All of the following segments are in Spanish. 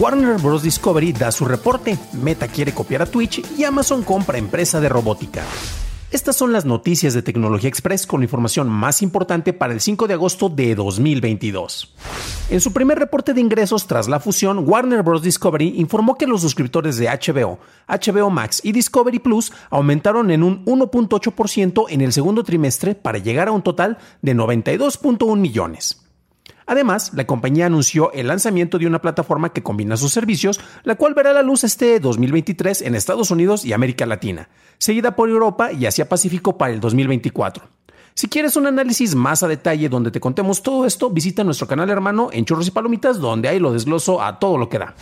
Warner Bros. Discovery da su reporte, Meta quiere copiar a Twitch y Amazon compra empresa de robótica. Estas son las noticias de Tecnología Express con la información más importante para el 5 de agosto de 2022. En su primer reporte de ingresos tras la fusión, Warner Bros. Discovery informó que los suscriptores de HBO, HBO Max y Discovery Plus aumentaron en un 1.8% en el segundo trimestre para llegar a un total de 92.1 millones. Además, la compañía anunció el lanzamiento de una plataforma que combina sus servicios, la cual verá la luz este 2023 en Estados Unidos y América Latina, seguida por Europa y Asia Pacífico para el 2024. Si quieres un análisis más a detalle donde te contemos todo esto, visita nuestro canal hermano en Churros y Palomitas, donde ahí lo desgloso a todo lo que da.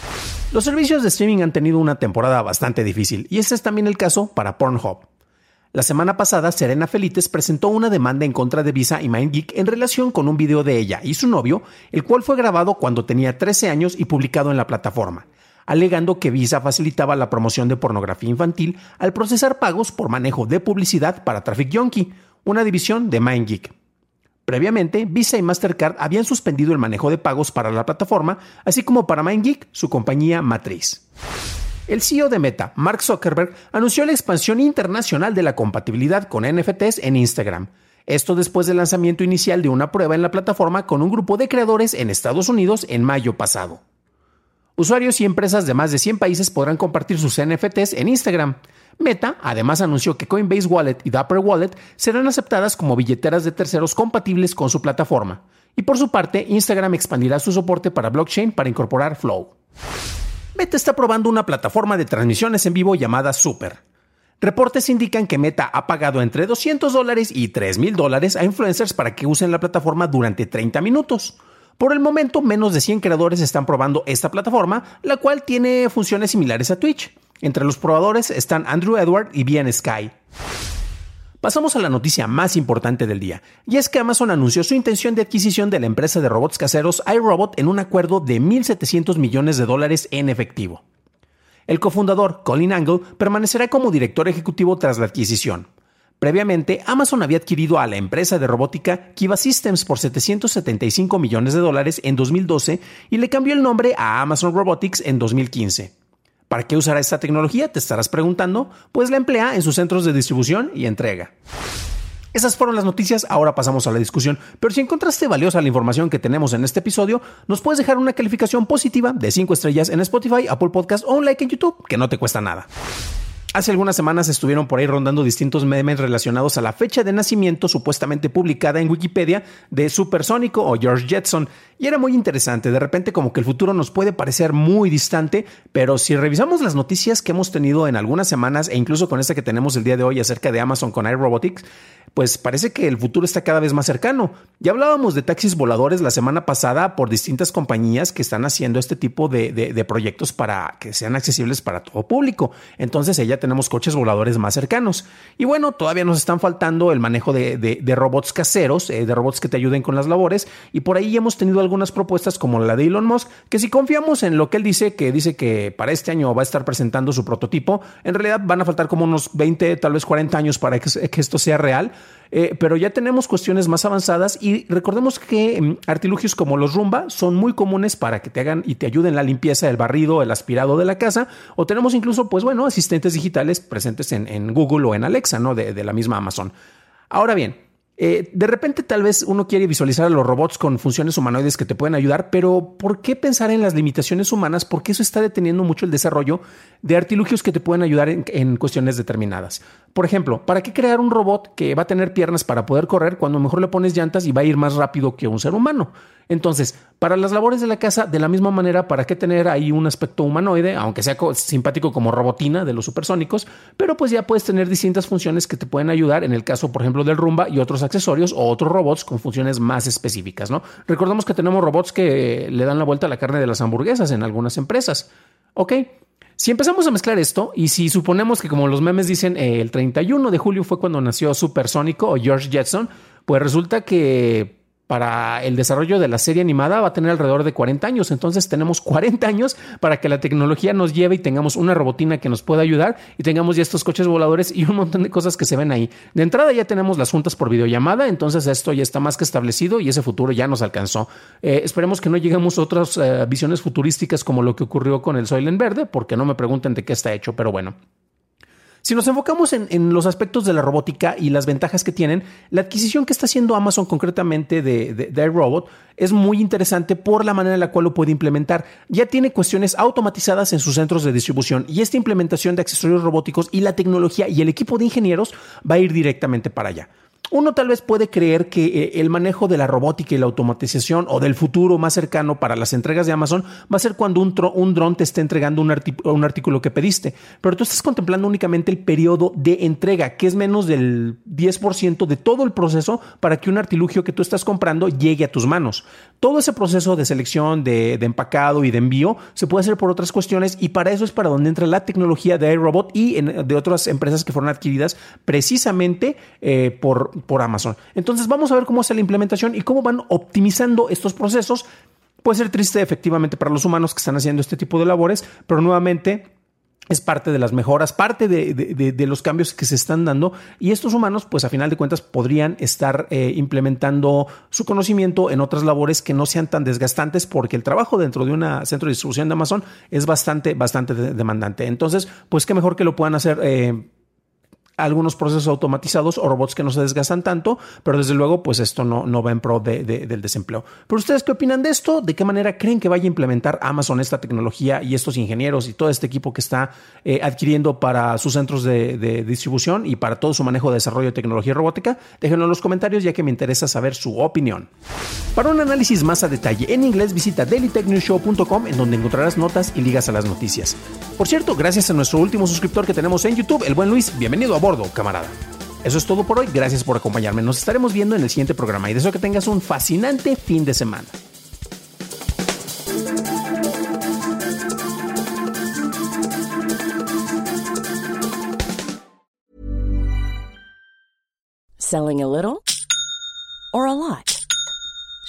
Los servicios de streaming han tenido una temporada bastante difícil, y ese es también el caso para Pornhub. La semana pasada, Serena Felites presentó una demanda en contra de Visa y MindGeek en relación con un video de ella y su novio, el cual fue grabado cuando tenía 13 años y publicado en la plataforma, alegando que Visa facilitaba la promoción de pornografía infantil al procesar pagos por manejo de publicidad para Traffic Junkie, una división de MindGeek. Previamente, Visa y Mastercard habían suspendido el manejo de pagos para la plataforma, así como para MindGeek, su compañía matriz. El CEO de Meta, Mark Zuckerberg, anunció la expansión internacional de la compatibilidad con NFTs en Instagram. Esto después del lanzamiento inicial de una prueba en la plataforma con un grupo de creadores en Estados Unidos en mayo pasado. Usuarios y empresas de más de 100 países podrán compartir sus NFTs en Instagram. Meta además anunció que Coinbase Wallet y Dapper Wallet serán aceptadas como billeteras de terceros compatibles con su plataforma. Y por su parte, Instagram expandirá su soporte para blockchain para incorporar Flow. Meta está probando una plataforma de transmisiones en vivo llamada Super. Reportes indican que Meta ha pagado entre 200 dólares y 3 mil dólares a influencers para que usen la plataforma durante 30 minutos. Por el momento, menos de 100 creadores están probando esta plataforma, la cual tiene funciones similares a Twitch. Entre los probadores están Andrew Edward y Bien Sky. Pasamos a la noticia más importante del día, y es que Amazon anunció su intención de adquisición de la empresa de robots caseros iRobot en un acuerdo de 1.700 millones de dólares en efectivo. El cofundador, Colin Angle, permanecerá como director ejecutivo tras la adquisición. Previamente, Amazon había adquirido a la empresa de robótica Kiva Systems por 775 millones de dólares en 2012 y le cambió el nombre a Amazon Robotics en 2015. ¿Para qué usará esta tecnología? Te estarás preguntando. Pues la emplea en sus centros de distribución y entrega. Esas fueron las noticias, ahora pasamos a la discusión. Pero si encontraste valiosa la información que tenemos en este episodio, nos puedes dejar una calificación positiva de 5 estrellas en Spotify, Apple Podcast o un like en YouTube, que no te cuesta nada. Hace algunas semanas estuvieron por ahí rondando distintos memes relacionados a la fecha de nacimiento supuestamente publicada en Wikipedia de Supersónico o George Jetson. Y era muy interesante, de repente como que el futuro nos puede parecer muy distante, pero si revisamos las noticias que hemos tenido en algunas semanas e incluso con esta que tenemos el día de hoy acerca de Amazon con iRobotics, pues parece que el futuro está cada vez más cercano. Ya hablábamos de taxis voladores la semana pasada por distintas compañías que están haciendo este tipo de, proyectos para que sean accesibles para todo público. Entonces ya tenemos coches voladores más cercanos. Y bueno, todavía nos están faltando el manejo de, robots caseros, eh, de robots que te ayuden con las labores. Y por ahí hemos tenido algunas propuestas como la de Elon Musk, que si confiamos en lo que él dice, que dice que para este año va a estar presentando su prototipo, en realidad van a faltar como unos 20, tal vez 40 años para que esto sea real. Eh, pero ya tenemos cuestiones más avanzadas y recordemos que mm, artilugios como los Rumba son muy comunes para que te hagan y te ayuden en la limpieza, el barrido, el aspirado de la casa, o tenemos incluso, pues bueno, asistentes digitales presentes en, Google o en Alexa, ¿no? de la misma Amazon. Ahora bien, eh, de repente tal vez uno quiere visualizar a los robots con funciones humanoides que te pueden ayudar, pero ¿por qué pensar en las limitaciones humanas? Porque eso está deteniendo mucho el desarrollo de artilugios que te pueden ayudar en, cuestiones determinadas. Por ejemplo, ¿para qué crear un robot que va a tener piernas para poder correr cuando mejor le pones llantas y va a ir más rápido que un ser humano? Entonces, para las labores de la casa, de la misma manera, ¿para qué tener ahí un aspecto humanoide, aunque sea simpático como robotina de los supersónicos? Pero pues ya puedes tener distintas funciones que te pueden ayudar en el caso, por ejemplo, del Rumba y otros accesorios o otros robots con funciones más específicas, ¿no? Recordemos que tenemos robots que le dan la vuelta a la carne de las hamburguesas en algunas empresas. ¿Ok? Si empezamos a mezclar esto y si suponemos que como los memes dicen eh, el 31 de julio fue cuando nació Supersónico o George Jetson, pues resulta que para el desarrollo de la serie animada va a tener alrededor de 40 años. Entonces tenemos 40 años para que la tecnología nos lleve y tengamos una robotina que nos pueda ayudar y tengamos ya estos coches voladores y un montón de cosas que se ven ahí. De entrada ya tenemos las juntas por videollamada, entonces esto ya está más que establecido y ese futuro ya nos alcanzó. Eh, esperemos que no lleguemos a otras eh, visiones futurísticas como lo que ocurrió con el Soylent Verde, porque no me pregunten de qué está hecho, pero bueno. Si nos enfocamos en, los aspectos de la robótica y las ventajas que tienen, la adquisición que está haciendo Amazon concretamente de, de, iRobot es muy interesante por la manera en la cual lo puede implementar. Ya tiene cuestiones automatizadas en sus centros de distribución y esta implementación de accesorios robóticos y la tecnología y el equipo de ingenieros va a ir directamente para allá. Uno tal vez puede creer que eh, el manejo de la robótica y la automatización o del futuro más cercano para las entregas de Amazon va a ser cuando un, un dron te esté entregando un, un, artículo que pediste, pero tú estás contemplando únicamente el periodo de entrega, que es menos del 10% de todo el proceso para que un artilugio que tú estás comprando llegue a tus manos. Todo ese proceso de selección, de, empacado y de envío se puede hacer por otras cuestiones y para eso es para donde entra la tecnología de iRobot y de otras empresas que fueron adquiridas precisamente eh, por por Amazon. Entonces vamos a ver cómo hace la implementación y cómo van optimizando estos procesos. Puede ser triste efectivamente para los humanos que están haciendo este tipo de labores, pero nuevamente es parte de las mejoras, parte de, los cambios que se están dando y estos humanos, pues a final de cuentas, podrían estar eh, implementando su conocimiento en otras labores que no sean tan desgastantes porque el trabajo dentro de un centro de distribución de Amazon es bastante, bastante demandante. Entonces, pues qué mejor que lo puedan hacer. Eh, algunos procesos automatizados o robots que no se desgastan tanto, pero desde luego, pues esto no, no va en pro del desempleo. Pero ustedes, ¿qué opinan de esto? ¿De qué manera creen que vaya a implementar Amazon esta tecnología y estos ingenieros y todo este equipo que está eh, adquiriendo para sus centros de, distribución y para todo su manejo de desarrollo de tecnología robótica? Déjenlo en los comentarios ya que me interesa saber su opinión. Para un análisis más a detalle en inglés, visita dailytechnewshow.com en donde encontrarás notas y ligas a las noticias. Por cierto, gracias a nuestro último suscriptor que tenemos en YouTube, el buen Luis, bienvenido a camarada. Eso es todo por hoy. Gracias por acompañarme. Nos estaremos viendo en el siguiente programa y deseo que tengas un fascinante fin de semana. Selling a little or a lot.